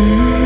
Mm.